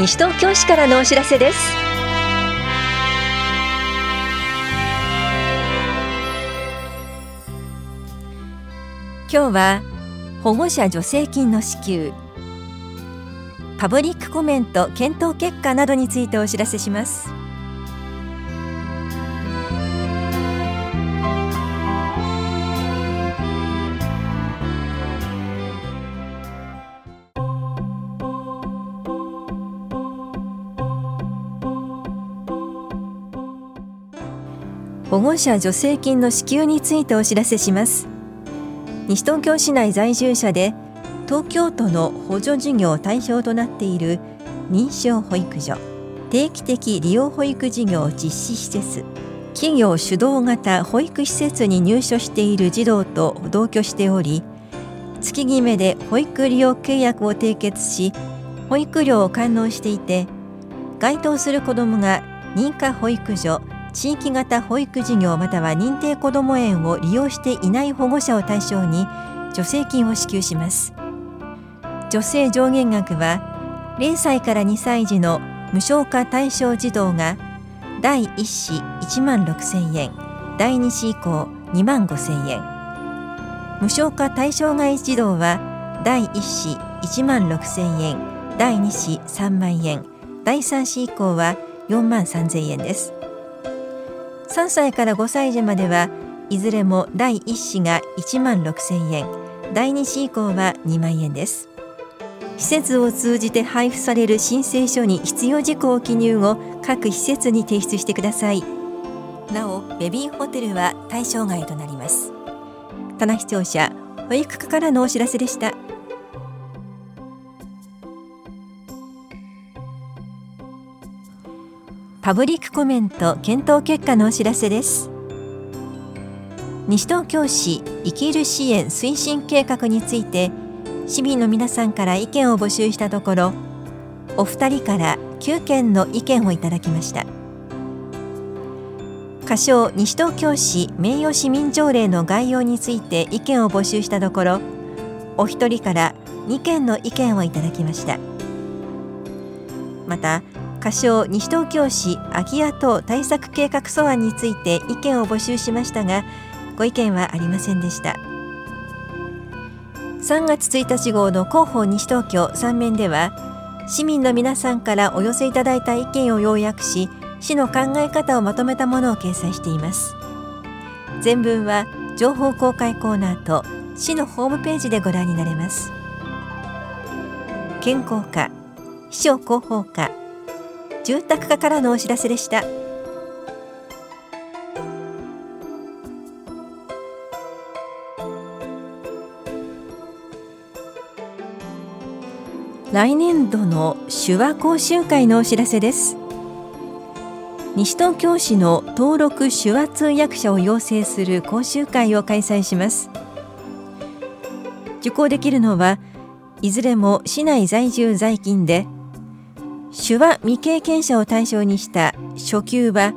西東京市からのお知らせです。今日は保護者助成金の支給。パブリックコメント検討結果などについてお知らせします。保護者助成金の支給についてお知らせします。西東京市内在住者で東京都の補助事業対象となっている認証保育所定期的利用保育事業実施施設企業主導型保育施設に入所している児童と同居しており月決めで保育利用契約を締結し保育料を完納していて該当する子どもが認可保育所地域型保育事業または認定こども園を利用していない保護者を対象に助成金を支給します。助成上限額は0歳から2歳児の無償化対象児童が第1子1万6000円第2子以降2万5000円。無償化対象外児童は第1子1万6000円第2子3万円第3子以降は4万3000円です。3歳から5歳児まではいずれも第1子が1万6000円第2子以降は2万円です。施設を通じて配布される申請書に必要事項を記入後各施設に提出してください。なおベビーホテルは対象外となります。棚視聴者保育課からのお知らせでした。パブリックコメント検討結果のお知らせです。西東京市生きる支援推進計画について市民の皆さんから意見を募集したところお二人から9件の意見をいただきました。仮称西東京市名誉市民条例の概要について意見を募集したところお一人から2件の意見をいただきました。また仮称西東京市空き家等対策計画素案について意見を募集しましたがご意見はありませんでした。3月1日号の広報西東京3面では市民の皆さんからお寄せいただいた意見を要約し市の考え方をまとめたものを掲載しています。全文は情報公開コーナーと市のホームページでご覧になれます。健康課秘書広報課住宅課からのお知らせでした。来年度の手話講習会のお知らせです。西東京市の登録手話通訳者を養成する講習会を開催します。受講できるのはいずれも市内在住在勤で手話未経験者を対象にした初級は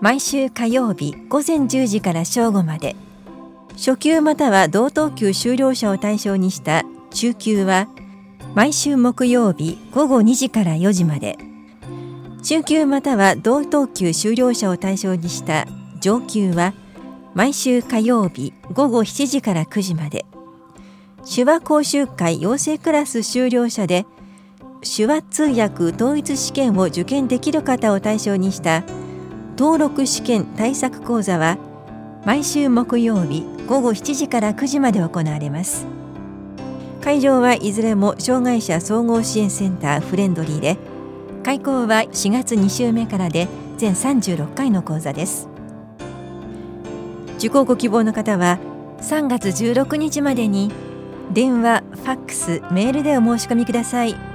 毎週火曜日午前10時から正午まで。初級または同等級修了者を対象にした中級は毎週木曜日午後2時から4時まで。中級または同等級修了者を対象にした上級は毎週火曜日午後7時から9時まで。手話講習会養成クラス修了者で手話通訳統一試験を受験できる方を対象にした登録試験対策講座は毎週木曜日午後7時から9時まで行われます。会場はいずれも障害者総合支援センターフレンドリーで開講は4月2週目からで全36回の講座です受講ご希望の方は3月16日までに電話、ファックス、メールでお申し込みください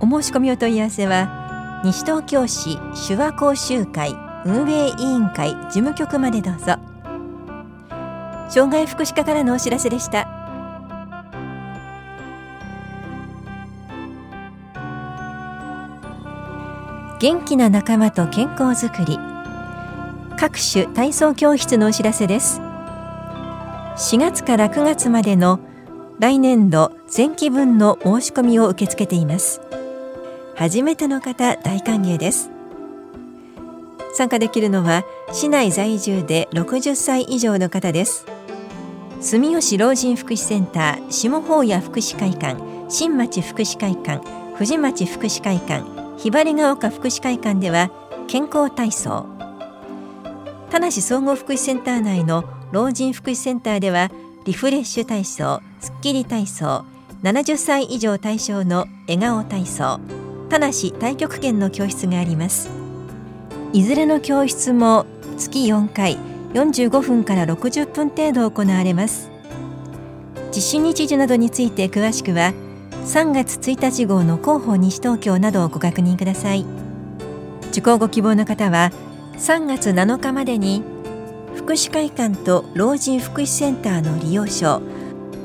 お申し込みお問い合わせは西東京市手話講習会運営委員会事務局までどうぞ。障害福祉課からのお知らせでした。元気な仲間と健康づくり。各種体操教室のお知らせです。4月から9月までの来年度前期分の申し込みを受け付けています。初めての方大歓迎です。参加できるのは市内在住で60歳以上の方です。住吉老人福祉センター下法屋福祉会館新町福祉会館藤町福祉会館ひばりが丘福祉会館では健康体操。田梨総合福祉センター内の老人福祉センターではリフレッシュ体操スッキリ体操70歳以上対象の笑顔体操。田梨太極拳の教室があります。いずれの教室も月4回45分から60分程度行われます。実施日時などについて詳しくは3月1日号の広報西東京などをご確認ください。受講ご希望の方は3月7日までに福祉会館と老人福祉センターの利用証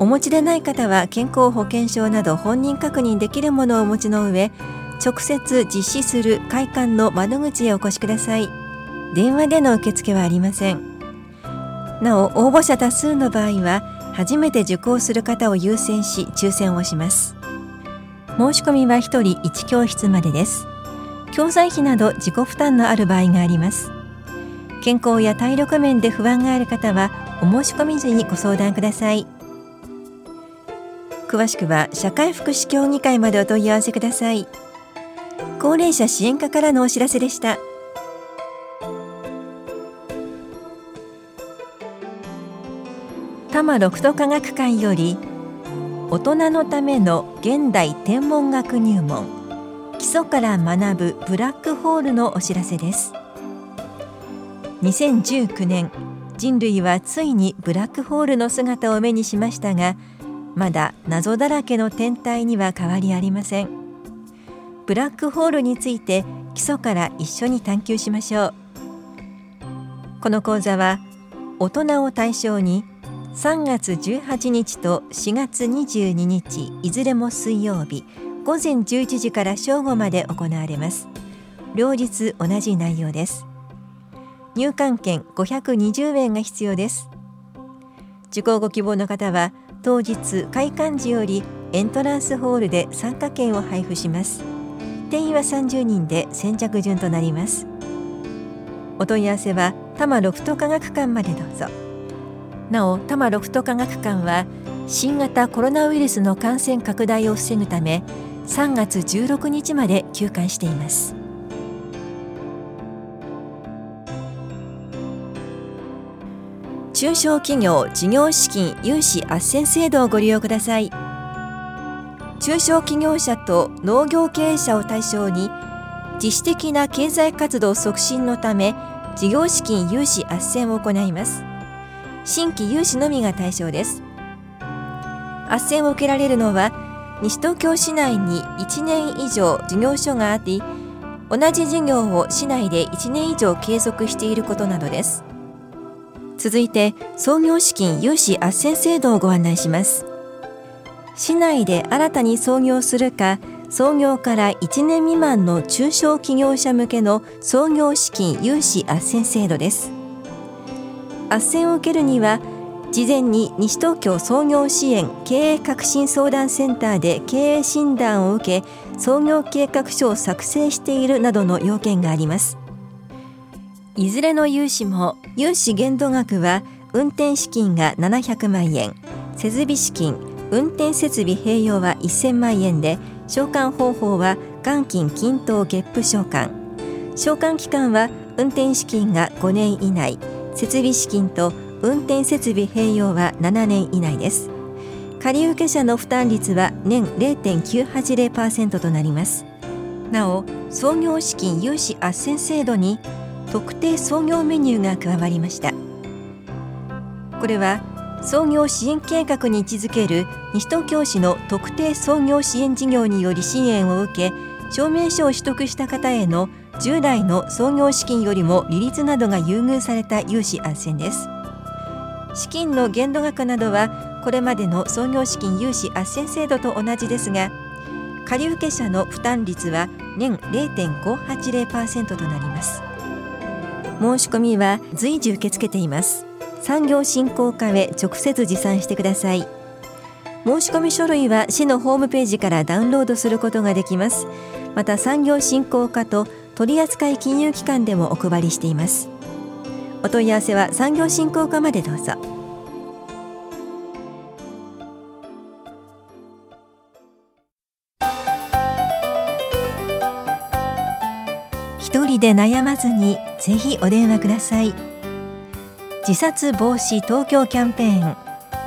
お持ちでない方は健康保険証など本人確認できるものをお持ちの上直接実施する会館の窓口へお越しください。電話での受付はありません。なお応募者多数の場合は初めて受講する方を優先し抽選をします。申し込みは1人1教室までです。教材費など自己負担のある場合があります。健康や体力面で不安がある方はお申し込み時にご相談ください。詳しくは社会福祉協議会までお問い合わせください。高齢者支援課からのお知らせでした。多摩六都科学館より大人のための現代天文学入門基礎から学ぶブラックホールのお知らせです。2019年人類はついにブラックホールの姿を目にしましたがまだ謎だらけの天体には変わりありません。ブラックホールについて基礎から一緒に探求しましょう。この講座は大人を対象に3月18日と4月22日いずれも水曜日午前11時から正午まで行われます。両日同じ内容です。入館券520円が必要です。受講ご希望の方は当日開館時よりエントランスホールで参加券を配布します。定員は30人で先着順となります。お問い合わせは多摩ロフト科学館までどうぞ。なお多摩ロフト科学館は新型コロナウイルスの感染拡大を防ぐため3月16日まで休館しています。中小企業事業資金融資斡旋制度をご利用ください。中小企業者と農業経営者を対象に自主的な経済活動促進のため事業資金融資斡旋を行います。新規融資のみが対象です。斡旋を受けられるのは西東京市内に1年以上事業所があり同じ事業を市内で1年以上継続していることなどです。続いて創業資金融資斡旋制度をご案内します。市内で新たに創業するか創業から1年未満の中小企業者向けの創業資金融資斡旋制度です。斡旋を受けるには事前に西東京創業支援経営革新相談センターで経営診断を受け創業計画書を作成しているなどの要件があります。いずれの融資も融資限度額は運転資金が700万円設備資金運転設備併用は1000万円で償還方法は元金均等月付償還。償還期間は運転資金が5年以内。設備資金と運転設備併用は7年以内です。借受者の負担率は年0.980%となります。なお創業資金融資斡旋制度に特定創業メニューが加わりました。これは創業支援計画に位置づける西東京市の特定創業支援事業により支援を受け証明書を取得した方への従来の創業資金よりも利率などが優遇された融資斡旋です。資金の限度額などはこれまでの創業資金融資斡旋制度と同じですが借受者の負担率は年0.580%となります。申し込みは随時受け付けています。産業振興課へ直接持参してください。申し込み書類は市のホームページからダウンロードすることができます。また産業振興課と取扱金融機関でもお配りしています。お問い合わせは産業振興課までどうぞ。一人で悩まずにぜひお電話ください。自殺防止東京キャンペーン。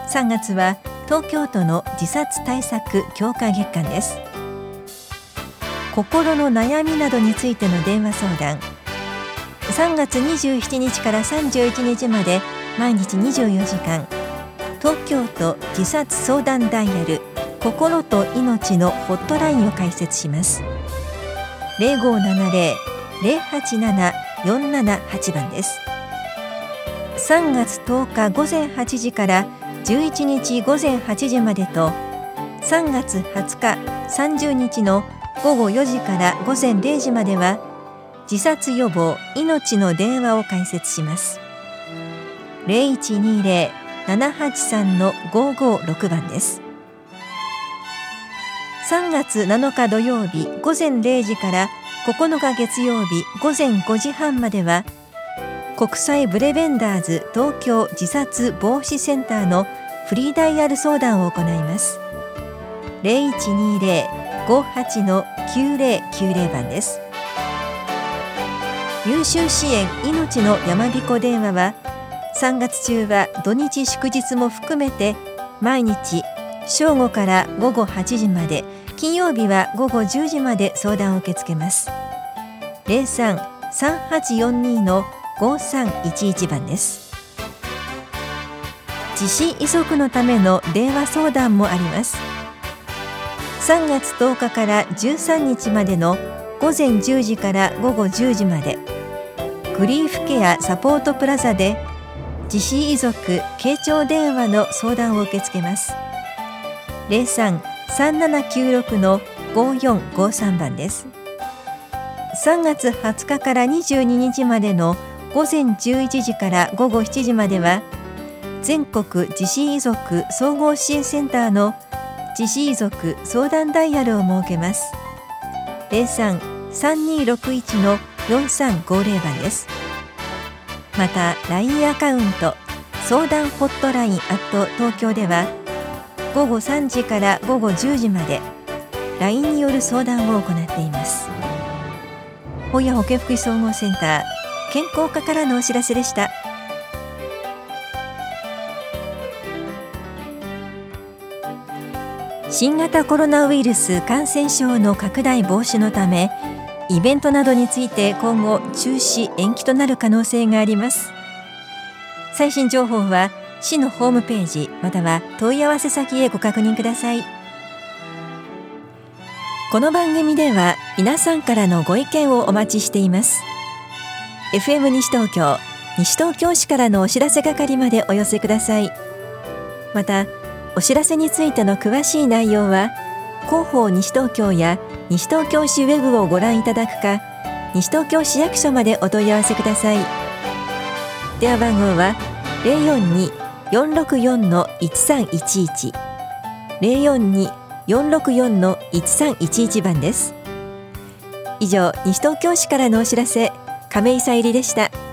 3月は東京都の自殺対策強化月間です。心の悩みなどについての電話相談。3月27日から31日まで毎日24時間。東京都自殺相談ダイヤル心と命のホットラインを開設します。0570-087-478番です。3月10日午前8時から11日午前8時までと3月20日30日の午後4時から午前0時までは自殺予防命の電話を開設します。0120-783-556番です。3月7日土曜日午前0時から9日月曜日午前5時半までは国際ブレベンダーズ東京自殺防止センターのフリーダイヤル相談を行います。0120 58-9090番です。優秀支援命の山彦電話は3月中は土日祝日も含めて毎日正午から午後8時まで金曜日は午後10時まで相談を受け付けます。03-3842の5311番です。自死遺族のための電話相談もあります。3月10日から13日までの午前10時から午後10時までグリーフケアサポートプラザで自死遺族傾聴電話の相談を受け付けます。03-3796の5453番です。3月20日から22日までの午前11時から午後7時までは全国自死遺族総合支援センターの自死遺族相談ダイヤルを設けます。03-3261の4350番です。また LINE アカウント相談ホットラインアット東京では午後3時から午後10時まで LINE による相談を行っています。本屋保健福祉総合センター健康課からのお知らせでした。新型コロナウイルス感染症の拡大防止のためイベントなどについて今後中止延期となる可能性があります。最新情報は市のホームページまたは問い合わせ先へご確認ください。この番組では皆さんからのご意見をお待ちしています。FM 西東京西東京市からのお知らせ係までお寄せください。またお知らせについての詳しい内容は広報西東京や西東京市ウェブをご覧いただくか西東京市役所までお問い合わせください。電話番号は042-464-1311 042-464-1311番です。以上西東京市からのお知らせ。亀井さゆりでした。